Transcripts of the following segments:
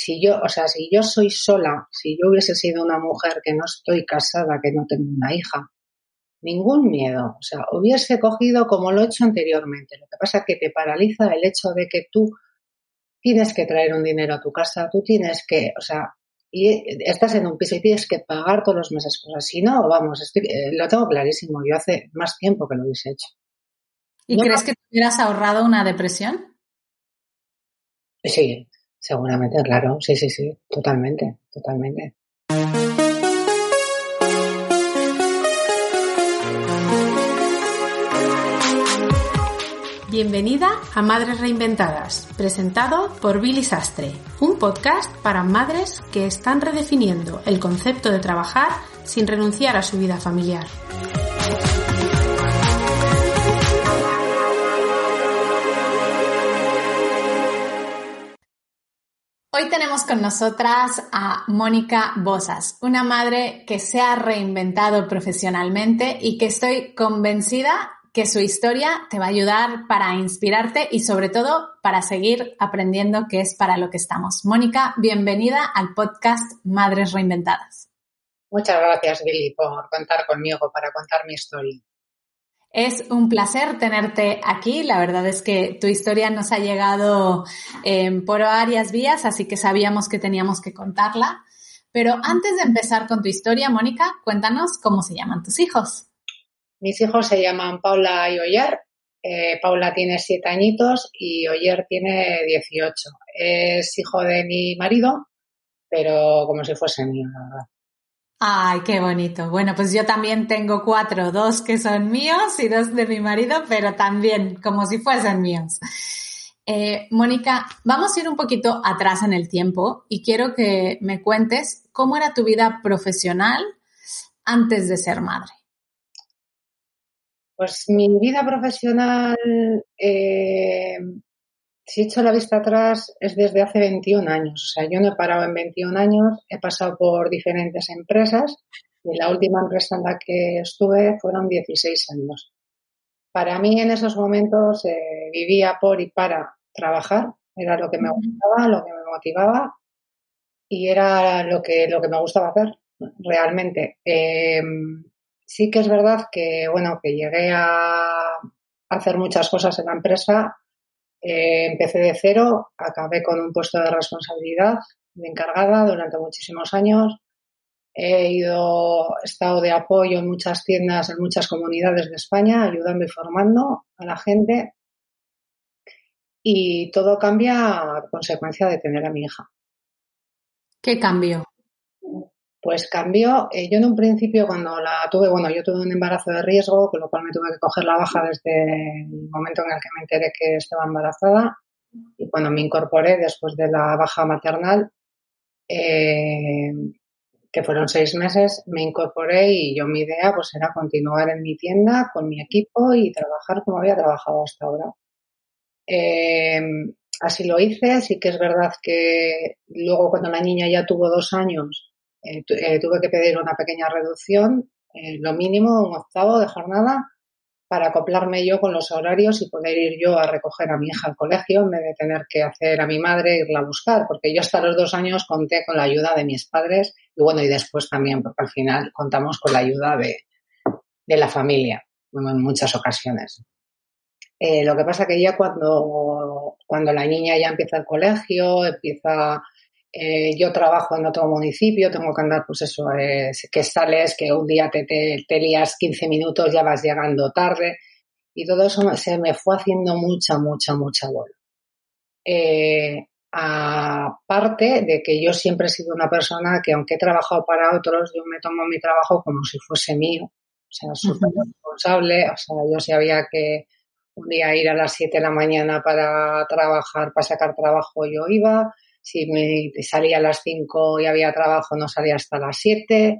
si yo, o sea, si yo soy sola, si yo hubiese sido una mujer que no estoy casada, que no tengo una hija, ningún miedo, o sea, hubiese cogido como lo he hecho anteriormente. Lo que pasa es que te paraliza el hecho de que tú tienes que traer un dinero a tu casa, tú tienes que, o sea, y estás en un piso y tienes que pagar todos los meses cosas. Si no, vamos, eh, lo tengo clarísimo. Yo hace más tiempo que lo hubiese hecho. ¿Y crees que te hubieras ahorrado una depresión? Sí, seguramente, claro. Sí, sí, sí, totalmente, totalmente. Bienvenida a Madres Reinventadas, presentado por Billy Sastre, un podcast para madres que están redefiniendo el concepto de trabajar sin renunciar a su vida familiar. Hoy tenemos con nosotras a Mónica Bosas, una madre que se ha reinventado profesionalmente y que estoy convencida que su historia te va a ayudar para inspirarte y sobre todo para seguir aprendiendo que es para lo que estamos. Mónica, bienvenida al podcast Madres Reinventadas. Muchas gracias, Billy, por contar conmigo para contar mi historia. Es un placer tenerte aquí. La verdad es que tu historia nos ha llegado eh, por varias vías, así que sabíamos que teníamos que contarla. Pero antes de empezar con tu historia, Mónica, cuéntanos cómo se llaman tus hijos. Mis hijos se llaman Paula y Oyer. Eh, Paula tiene siete añitos y Oyer tiene 18. Es hijo de mi marido, pero como si fuese mío, la verdad. Ay, qué bonito. Bueno, pues yo también tengo cuatro, dos que son míos y dos de mi marido, pero también como si fuesen míos. Eh, Mónica, vamos a ir un poquito atrás en el tiempo y quiero que me cuentes cómo era tu vida profesional antes de ser madre. Pues mi vida profesional, eh, si echo la vista atrás, es desde hace 21 años. O sea, yo no he parado en 21 años, he pasado por diferentes empresas y la última empresa en la que estuve fueron 16 años. Para mí en esos momentos eh, vivía por y para trabajar, era lo que me gustaba, lo que me motivaba y era lo que, lo que me gustaba hacer realmente. Eh, sí que es verdad que, bueno, que llegué a hacer muchas cosas en la empresa. Eh, empecé de cero, acabé con un puesto de responsabilidad de encargada durante muchísimos años. He ido, estado de apoyo en muchas tiendas, en muchas comunidades de España, ayudando y formando a la gente. Y todo cambia a consecuencia de tener a mi hija. ¿Qué cambio? Pues cambió. Eh, yo en un principio cuando la tuve, bueno, yo tuve un embarazo de riesgo, con lo cual me tuve que coger la baja desde el momento en el que me enteré que estaba embarazada. Y cuando me incorporé después de la baja maternal, eh, que fueron seis meses, me incorporé y yo mi idea pues era continuar en mi tienda con mi equipo y trabajar como había trabajado hasta ahora. Eh, así lo hice, sí que es verdad que luego cuando la niña ya tuvo dos años, eh, eh, tuve que pedir una pequeña reducción, eh, lo mínimo, un octavo de jornada, para acoplarme yo con los horarios y poder ir yo a recoger a mi hija al colegio en vez de tener que hacer a mi madre irla a buscar, porque yo hasta los dos años conté con la ayuda de mis padres y bueno, y después también, porque al final contamos con la ayuda de, de la familia en muchas ocasiones. lo que pasa que ya cuando, cuando la niña ya empieza el colegio, empieza eh, yo trabajo en otro municipio, tengo que andar, pues eso, que sales, que un día te, te, lías 15 minutos, ya vas llegando tarde. Y todo eso se me fue haciendo mucha, mucha, mucha bola. Eh, aparte de que yo siempre he sido una persona que, aunque he trabajado para otros, yo me tomo mi trabajo como si fuese mío. O sea, súper responsable. O sea, yo sabía que un día ir a las 7 de la mañana para trabajar, para sacar trabajo, yo iba si me salía a las 5 y había trabajo, no salía hasta las 7.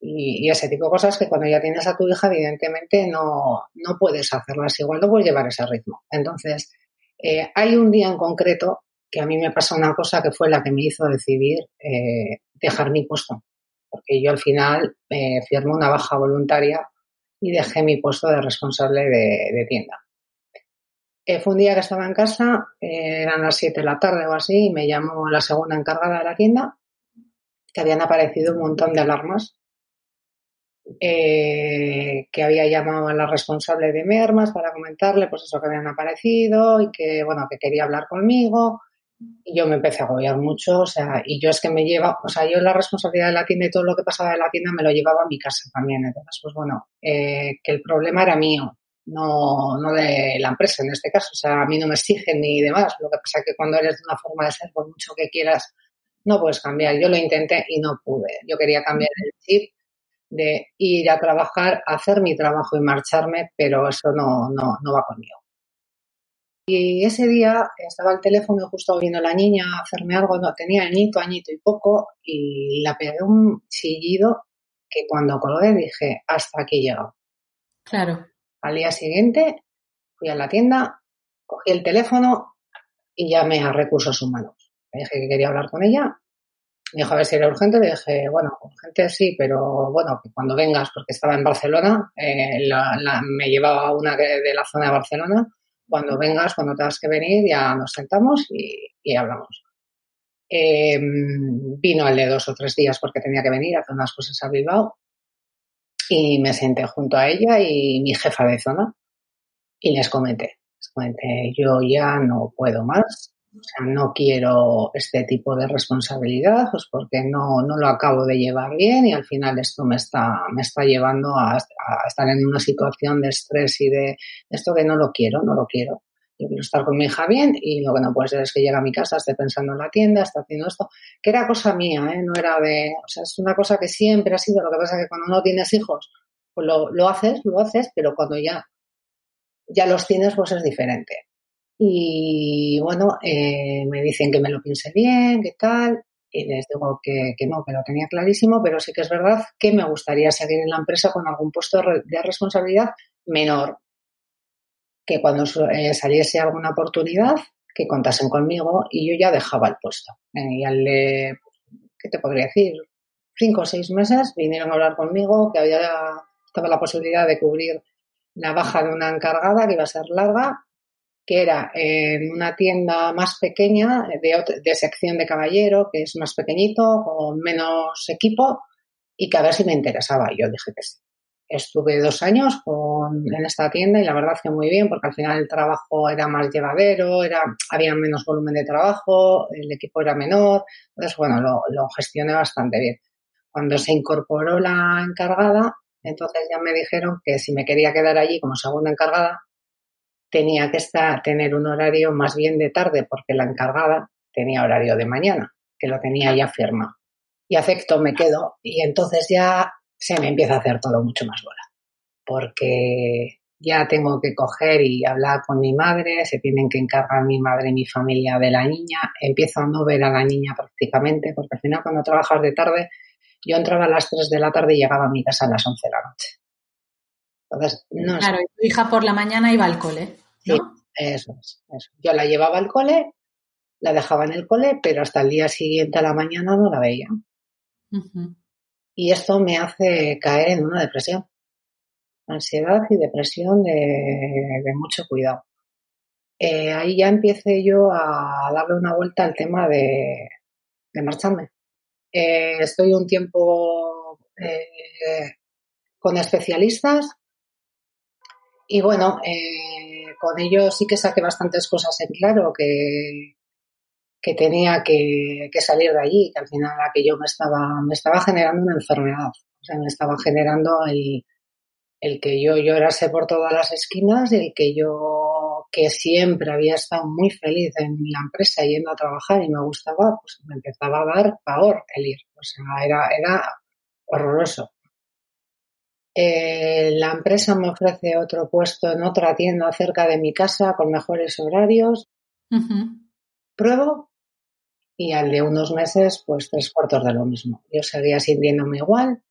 Y, ese tipo de cosas que cuando ya tienes a tu hija, evidentemente no, no puedes hacerlas igual, no puedes llevar ese ritmo. Entonces, eh, hay un día en concreto que a mí me pasó una cosa que fue la que me hizo decidir eh, dejar mi puesto. Porque yo al final eh, firmé una baja voluntaria y dejé mi puesto de responsable de tienda. Eh, fue un día que estaba en casa, eh, eran las 7 de la tarde o así, y me llamó la segunda encargada de la tienda, que habían aparecido un montón de alarmas. Eh, que había llamado a la responsable de Mermas para comentarle pues eso que habían aparecido y que bueno que quería hablar conmigo. Y yo me empecé a agobiar mucho o sea y yo es que me lleva o sea yo la responsabilidad de la tienda y todo lo que pasaba de la tienda me lo llevaba a mi casa también. Entonces pues bueno que el problema era mío no, no de la empresa en este caso. O sea, a mí no me exigen ni demás. Lo que pasa es que cuando eres de una forma de ser, por mucho que quieras, no puedes cambiar. Yo lo intenté y no pude. Yo quería cambiar el chip de ir a trabajar, hacer mi trabajo y marcharme, pero eso no, no, no va conmigo. Y ese día estaba el teléfono justo viendo la niña hacerme algo, no tenía añito, añito y poco, y la pegué un chillido que cuando colgué dije, hasta aquí llegado. Claro. Al día siguiente fui a la tienda, cogí el teléfono y llamé a recursos humanos. Le dije que quería hablar con ella. Me dijo a ver si era urgente. Le dije, bueno, urgente sí, pero bueno, que cuando vengas, porque estaba en Barcelona, eh, me llevaba una de, la zona de Barcelona. Cuando vengas, cuando tengas que venir, ya nos sentamos y, hablamos. Em, vino al de dos o tres días porque tenía que venir a hacer unas cosas a Bilbao y me senté junto a ella y mi jefa de zona y les comenté, les comenté, yo ya no puedo más, o sea, no quiero este tipo de responsabilidad, pues porque no, no lo acabo de llevar bien y al final esto me está, me está llevando a, a estar en una situación de estrés y de esto que no lo quiero, no lo quiero yo quiero estar con mi hija bien y lo que no puede ser es que llegue a mi casa, esté pensando en la tienda, esté haciendo esto, que era cosa mía, ¿eh? no era de, o sea, es una cosa que siempre ha sido, lo que pasa es que cuando no tienes hijos, pues lo, lo haces, lo haces, pero cuando ya, ya los tienes, pues es diferente. Y bueno, eh, me dicen que me lo piense bien, que tal, y les digo que, que, no, que lo tenía clarísimo, pero sí que es verdad que me gustaría seguir en la empresa con algún puesto de responsabilidad menor, que cuando eh, saliese alguna oportunidad, que contasen conmigo y yo ya dejaba el puesto. Eh, y al de, ¿qué te podría decir? Cinco o seis meses vinieron a hablar conmigo que había, estaba la posibilidad de cubrir la baja de una encargada que iba a ser larga, que era en una tienda más pequeña, de, de sección de caballero, que es más pequeñito, con menos equipo, y que a ver si me interesaba. Yo dije que sí. Estuve dos años con, en esta tienda y la verdad que muy bien porque al final el trabajo era más llevadero, era, había menos volumen de trabajo, el equipo era menor, entonces bueno, lo, lo gestioné bastante bien. Cuando se incorporó la encargada, entonces ya me dijeron que si me quería quedar allí como segunda encargada, tenía que estar, tener un horario más bien de tarde porque la encargada tenía horario de mañana, que lo tenía ya firmado. Y acepto, me quedo. Y entonces ya se me empieza a hacer todo mucho más bola. Porque ya tengo que coger y hablar con mi madre, se tienen que encargar mi madre y mi familia de la niña, empiezo a no ver a la niña prácticamente, porque al final cuando trabajas de tarde, yo entraba a las 3 de la tarde y llegaba a mi casa a las 11 de la noche. Entonces, no Claro, y tu hija por la mañana iba al cole. ¿no? Sí, eso es. Eso. Yo la llevaba al cole, la dejaba en el cole, pero hasta el día siguiente a la mañana no la veía y esto me hace caer en una depresión. Ansiedad y depresión de, mucho cuidado. Eh, ahí ya empecé yo a darle una vuelta al tema de, marcharme. Eh, estoy un tiempo eh, con especialistas y bueno, con ellos sí que saqué bastantes cosas en claro que, que tenía que, salir de allí, que al final aquello me estaba, me estaba generando una enfermedad. O sea, me estaba generando el, el que yo llorase por todas las esquinas, el que yo, que siempre había estado muy feliz en la empresa yendo a trabajar y me gustaba, pues me empezaba a dar pavor el ir. O sea, era, era horroroso. Eh, la empresa me ofrece otro puesto en otra tienda cerca de mi casa con mejores horarios. Pruebo y al de unos meses, pues tres cuartos de lo mismo. Yo seguía sintiéndome igual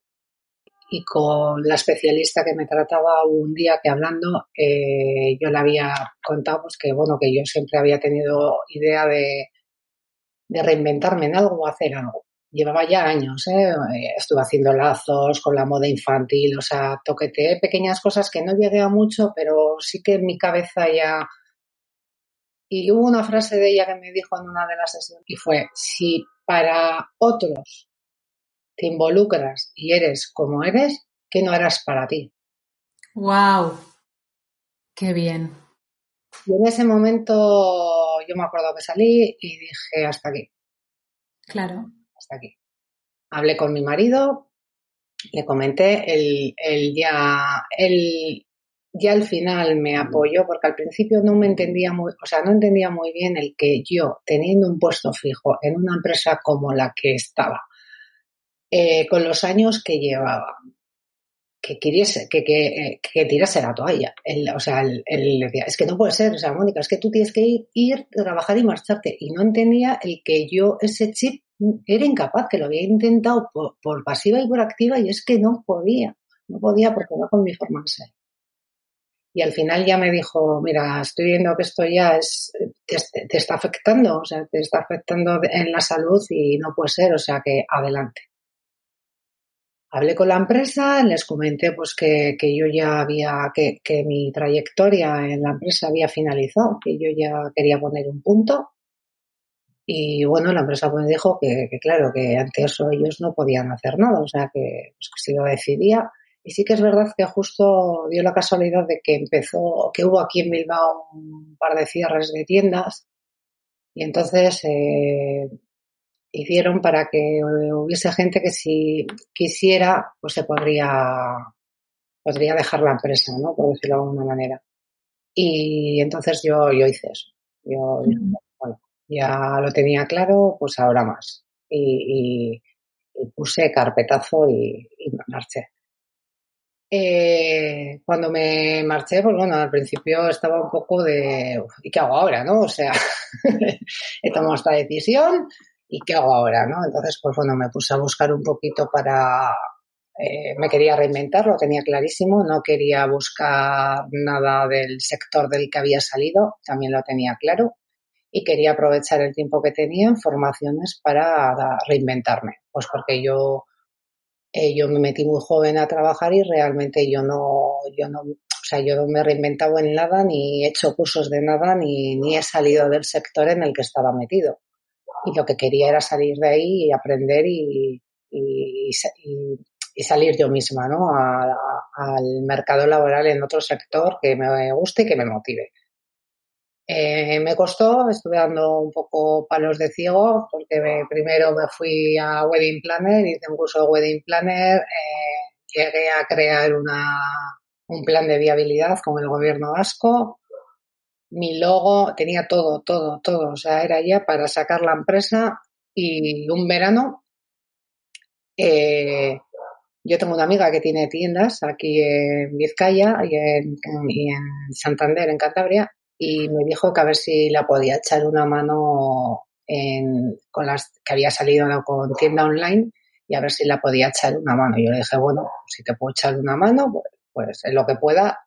y con la especialista que me trataba un día que hablando, eh, yo le había contado pues, que, bueno, que yo siempre había tenido idea de, de reinventarme en algo o hacer algo. Llevaba ya años, ¿eh? estuve haciendo lazos con la moda infantil, o sea, toqueteé pequeñas cosas que no llegué a mucho, pero sí que en mi cabeza ya Y hubo una frase de ella que me dijo en una de las sesiones y fue, si para otros te involucras y eres como eres, ¿qué no harás para ti? ¡Wow! ¡Qué bien! Y en ese momento yo me acuerdo que salí y dije, hasta aquí. Claro. Hasta aquí. Hablé con mi marido, le comenté, él, él ya, él ya al final me apoyó porque al principio no me entendía muy, o sea, no entendía muy bien el que yo, teniendo un puesto fijo en una empresa como la que estaba, eh, con los años que llevaba, que queriese, que, que, que tirase la toalla. o sea, él, decía, es que no puede ser, o sea, Mónica, es que tú tienes que ir, ir, trabajar y marcharte. Y no entendía el que yo ese chip era incapaz, que lo había intentado por, por pasiva y por activa y es que no podía, no podía porque no con mi forma de ser. Y al final ya me dijo, mira, estoy viendo que esto ya es, te, te, está afectando, o sea, te está afectando en la salud y no puede ser, o sea, que adelante. Hablé con la empresa, les comenté pues que, que yo ya había, que, que mi trayectoria en la empresa había finalizado, que yo ya quería poner un punto. Y bueno, la empresa me dijo que, que, claro, que ante eso ellos no podían hacer nada, o sea que, pues, que si lo decidía, y sí que es verdad que justo dio la casualidad de que empezó, que hubo aquí en Bilbao un par de cierres de tiendas y entonces eh, hicieron para que hubiese gente que si quisiera, pues se podría, podría dejar la empresa, ¿no? Por decirlo de alguna manera. Y entonces yo, yo hice eso. Yo, bueno, ya lo tenía claro, pues ahora más. Y, y, y puse carpetazo y, y marché. Eh, cuando me marché, pues bueno, al principio estaba un poco de, ¿y qué hago ahora, no? O sea, he tomado esta decisión y ¿qué hago ahora, no? Entonces, pues bueno, me puse a buscar un poquito para, eh, me quería reinventar, lo tenía clarísimo, no quería buscar nada del sector del que había salido, también lo tenía claro, y quería aprovechar el tiempo que tenía en formaciones para reinventarme, pues porque yo eh, yo me metí muy joven a trabajar y realmente yo no, yo no, o sea, yo no me he reinventado en nada, ni he hecho cursos de nada, ni, ni he salido del sector en el que estaba metido. Y lo que quería era salir de ahí y aprender y, y, salir yo misma, ¿no? al mercado laboral en otro sector que me guste y que me motive. Eh, me costó, estuve dando un poco palos de ciego porque me, primero me fui a Wedding Planner, hice un curso de Wedding Planner, eh, llegué a crear una, un plan de viabilidad con el gobierno vasco, mi logo, tenía todo, todo, todo, o sea, era ya para sacar la empresa y un verano eh, yo tengo una amiga que tiene tiendas aquí en Vizcaya y en, y en Santander, en Cantabria, y me dijo que a ver si la podía echar una mano en, con las que había salido con tienda online y a ver si la podía echar una mano. Yo le dije, bueno, si te puedo echar una mano, pues, pues en lo que pueda.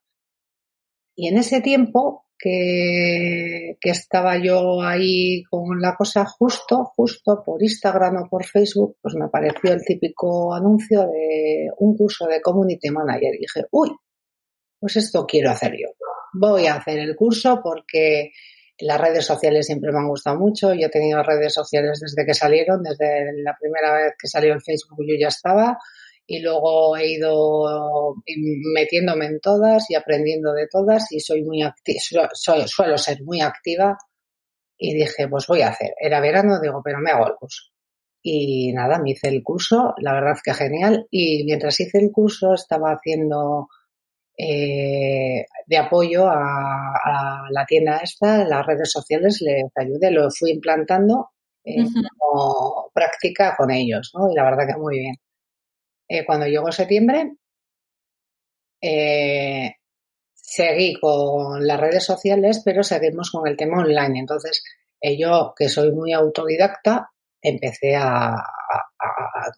Y en ese tiempo que, que estaba yo ahí con la cosa justo, justo por Instagram o por Facebook, pues me apareció el típico anuncio de un curso de Community Manager. Y dije, uy, pues esto quiero hacer yo voy a hacer el curso porque las redes sociales siempre me han gustado mucho. Yo he tenido redes sociales desde que salieron, desde la primera vez que salió el Facebook yo ya estaba y luego he ido metiéndome en todas y aprendiendo de todas y soy muy activa, suelo ser muy activa y dije, pues voy a hacer. Era verano, digo, pero me hago el curso. Y nada, me hice el curso, la verdad que genial. Y mientras hice el curso estaba haciendo eh, de apoyo a, a, la tienda esta, las redes sociales les ayude, lo fui implantando eh, uh -huh. como práctica con ellos, ¿no? Y la verdad que muy bien. Eh, cuando llegó septiembre, eh, seguí con las redes sociales, pero seguimos con el tema online. Entonces, eh, yo, que soy muy autodidacta, empecé a, a,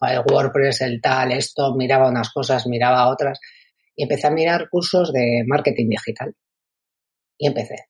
a, el WordPress, el tal, esto, miraba unas cosas, miraba otras y empecé a mirar cursos de marketing digital. Y empecé.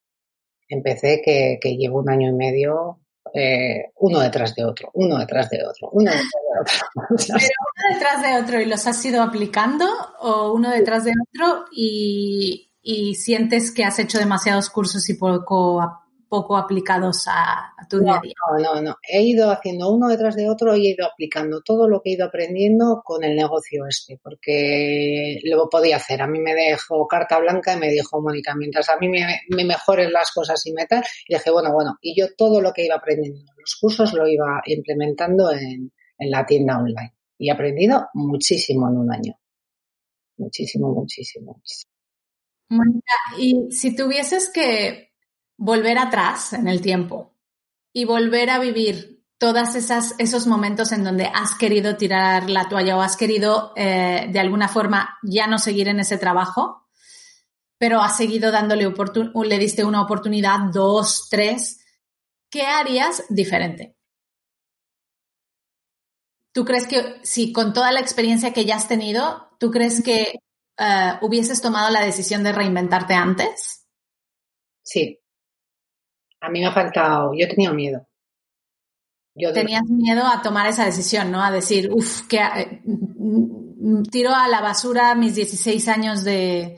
Empecé que, que llevo un año y medio eh, uno detrás de otro, uno detrás de otro, uno detrás de otro. Pero uno detrás de otro y los has ido aplicando o uno detrás de otro y, y sientes que has hecho demasiados cursos y poco, poco aplicados a, tu día a día? No, no, no. He ido haciendo uno detrás de otro y he ido aplicando todo lo que he ido aprendiendo con el negocio este, porque lo podía hacer. A mí me dejó carta blanca y me dijo Mónica, mientras a mí me, me mejoren las cosas y metal, y dije, bueno, bueno, y yo todo lo que iba aprendiendo en los cursos lo iba implementando en, en la tienda online. Y he aprendido muchísimo en un año. Muchísimo, muchísimo. Mónica, y si tuvieses que volver atrás en el tiempo y volver a vivir esas esos momentos en donde has querido tirar la toalla o has querido eh, de alguna forma ya no seguir en ese trabajo, pero has seguido dándole le diste una oportunidad, dos, tres, ¿qué harías diferente? ¿Tú crees que si con toda la experiencia que ya has tenido, tú crees que uh, hubieses tomado la decisión de reinventarte antes? Sí. A mí me ha faltado, yo tenía miedo. Yo Tenías miedo a tomar esa decisión, ¿no? A decir, uff, que eh, tiro a la basura mis 16 años de,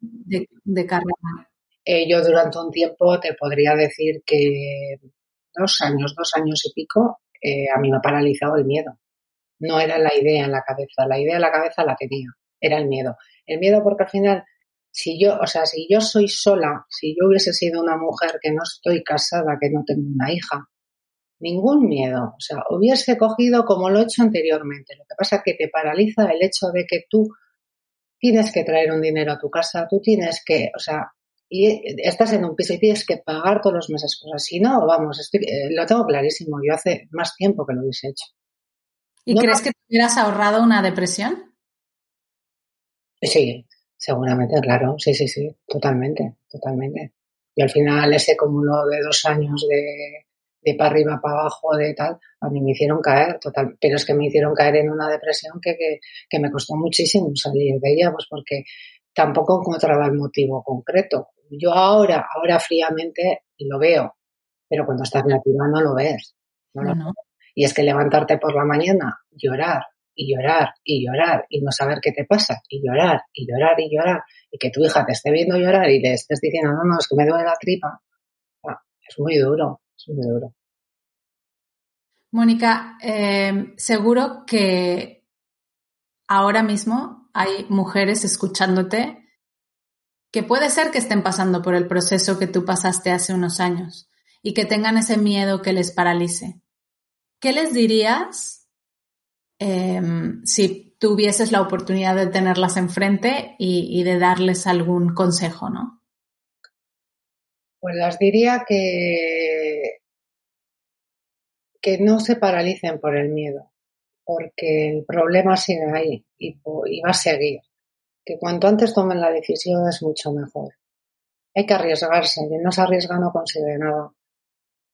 de, carrera. Eh, yo durante un tiempo te podría decir que dos años, dos años y pico, eh, a mí me ha paralizado el miedo. No era la idea en la cabeza, la idea en la cabeza la tenía era el miedo. El miedo porque al final, si yo, o sea, si yo soy sola, si yo hubiese sido una mujer que no estoy casada, que no tengo una hija, ningún miedo. O sea, hubiese cogido como lo he hecho anteriormente. Lo que pasa es que te paraliza el hecho de que tú tienes que traer un dinero a tu casa, tú tienes que, o sea, y estás en un piso y tienes que pagar todos los meses cosas. Si no, vamos, estoy, eh, lo tengo clarísimo. Yo hace más tiempo que lo hubiese hecho. ¿Y crees que te hubieras ahorrado una depresión? Sí, seguramente, claro, sí, sí, sí, totalmente, totalmente. Y al final ese cúmulo de dos años de, de para arriba, para abajo, de tal, a mí me hicieron caer, total, pero es que me hicieron caer en una depresión que, que, que me costó muchísimo salir de ella, pues porque tampoco encontraba el motivo concreto. Yo ahora, ahora fríamente lo veo, pero cuando estás nativa no lo ves. No, no. Y es que levantarte por la mañana, llorar, y llorar y llorar y no saber qué te pasa y llorar y llorar y llorar y que tu hija te esté viendo llorar y le estés diciendo no, no, es que me duele la tripa, ah, es muy duro, es muy duro. Mónica, eh, seguro que ahora mismo hay mujeres escuchándote que puede ser que estén pasando por el proceso que tú pasaste hace unos años y que tengan ese miedo que les paralice. ¿Qué les dirías Em, si tuvieses la oportunidad de tenerlas enfrente y, de darles algún consejo, ¿no? Pues las diría que, que no se paralicen por el miedo, porque el problema sigue ahí y, y va a seguir. Que cuanto antes tomen la decisión es mucho mejor. Hay que arriesgarse, quien no se arriesga no consigue nada.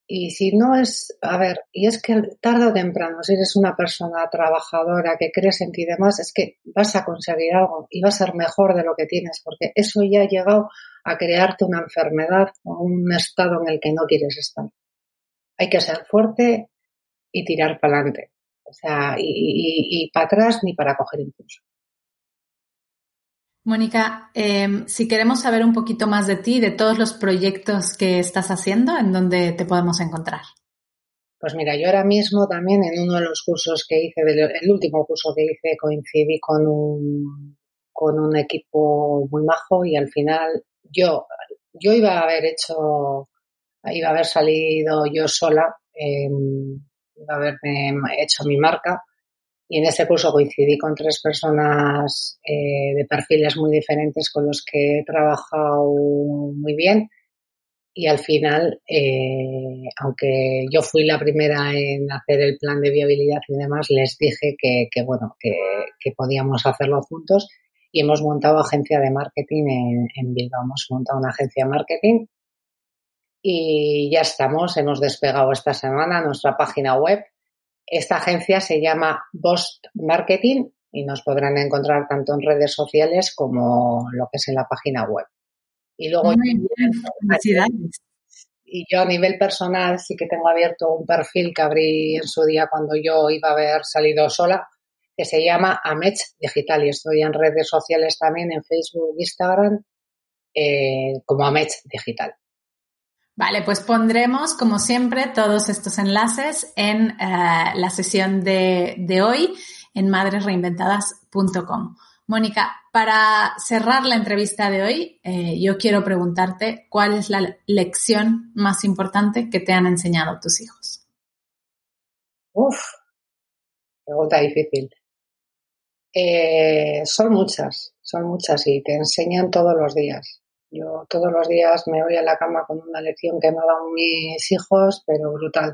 Y si no es, a ver, y es que tarde o temprano, si eres una persona trabajadora que crees en ti y demás, es que vas a conseguir algo y vas a ser mejor de lo que tienes, porque eso ya ha llegado a crearte una enfermedad o un estado en el que no quieres estar. Hay que ser fuerte y tirar para adelante. O sea, y, y, y para atrás ni para coger impulso. Mónica, em, si queremos saber un poquito más de ti, de todos los proyectos que estás haciendo, ¿en dónde te podemos encontrar? Pues mira, yo ahora mismo también en uno de los cursos que hice, el último curso que hice, coincidí con un, con un equipo muy majo y al final yo, yo iba a haber hecho, iba a haber salido yo sola, iba a haberme hecho mi marca, y en ese curso coincidí con tres personas eh, de perfiles muy diferentes con los que he trabajado muy bien. Y al final, eh, aunque yo fui la primera en hacer el plan de viabilidad y demás, les dije que, que bueno, que, que, podíamos hacerlo juntos. Y hemos montado agencia de marketing en, en Bilbao. Hemos montado una agencia de marketing y ya estamos, hemos despegado esta semana nuestra página web esta agencia se llama Bost Marketing y nos podrán encontrar tanto en redes sociales como lo que es en la página web. Y luego y yo a nivel personal sí que tengo abierto un perfil que abrí en su día cuando yo iba a haber salido sola, que se llama Amech Digital y estoy en redes sociales también, en Facebook, Instagram, eh, como Amech Digital. Vale, pues pondremos, como siempre, todos estos enlaces en eh, la sesión de, de hoy en madresreinventadas.com. Mónica, para cerrar la entrevista de hoy, eh, yo quiero preguntarte cuál es la lección más importante que te han enseñado tus hijos. Uf, pregunta difícil. Eh, son muchas, son muchas y te enseñan todos los días. Yo todos los días me voy a la cama con una lección que me han dado mis hijos, pero brutal.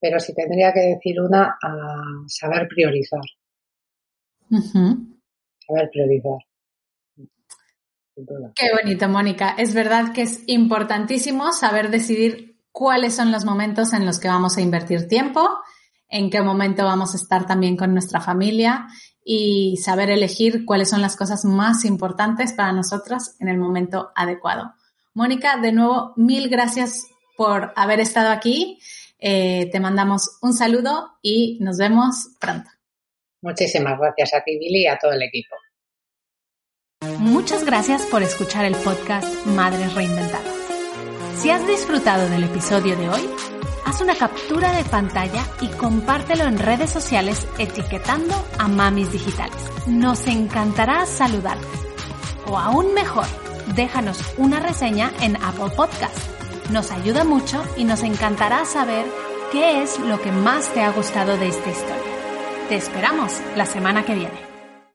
Pero si tendría que decir una, a saber priorizar. Saber priorizar. Qué bonito, Mónica. Es verdad que es importantísimo saber decidir cuáles son los momentos en los que vamos a invertir tiempo, en qué momento vamos a estar también con nuestra familia y saber elegir cuáles son las cosas más importantes para nosotras en el momento adecuado. Mónica, de nuevo, mil gracias por haber estado aquí. Eh, te mandamos un saludo y nos vemos pronto. Muchísimas gracias a ti, Billy, y a todo el equipo. Muchas gracias por escuchar el podcast Madres Reinventadas. Si has disfrutado del episodio de hoy, haz una captura de pantalla y compártelo en redes sociales etiquetando a Mamis Digitales. Nos encantará saludarte. O aún mejor, déjanos una reseña en Apple Podcast. Nos ayuda mucho y nos encantará saber qué es lo que más te ha gustado de esta historia. Te esperamos la semana que viene.